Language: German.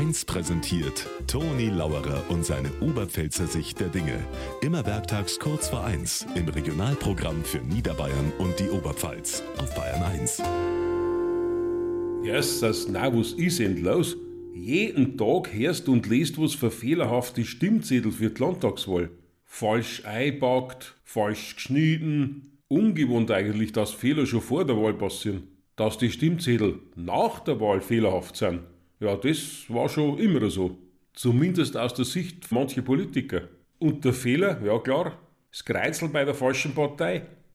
1 präsentiert Toni Lauerer und seine Oberpfälzer Sicht der Dinge. Immer werktags kurz vor 1 im Regionalprogramm für Niederbayern und die Oberpfalz auf Bayern 1. Jesus, na, was ist denn los? Jeden Tag hörst und liest was für fehlerhafte Stimmzettel für die Landtagswahl. Falsch eingepackt, falsch geschnitten. Ungewohnt eigentlich, dass Fehler schon vor der Wahl passieren. Dass die Stimmzettel nach der Wahl fehlerhaft sind, ja, das war schon immer so. Zumindest aus der Sicht mancher Politiker. Und der Fehler, ja klar, das Kreuzel bei der falschen Partei.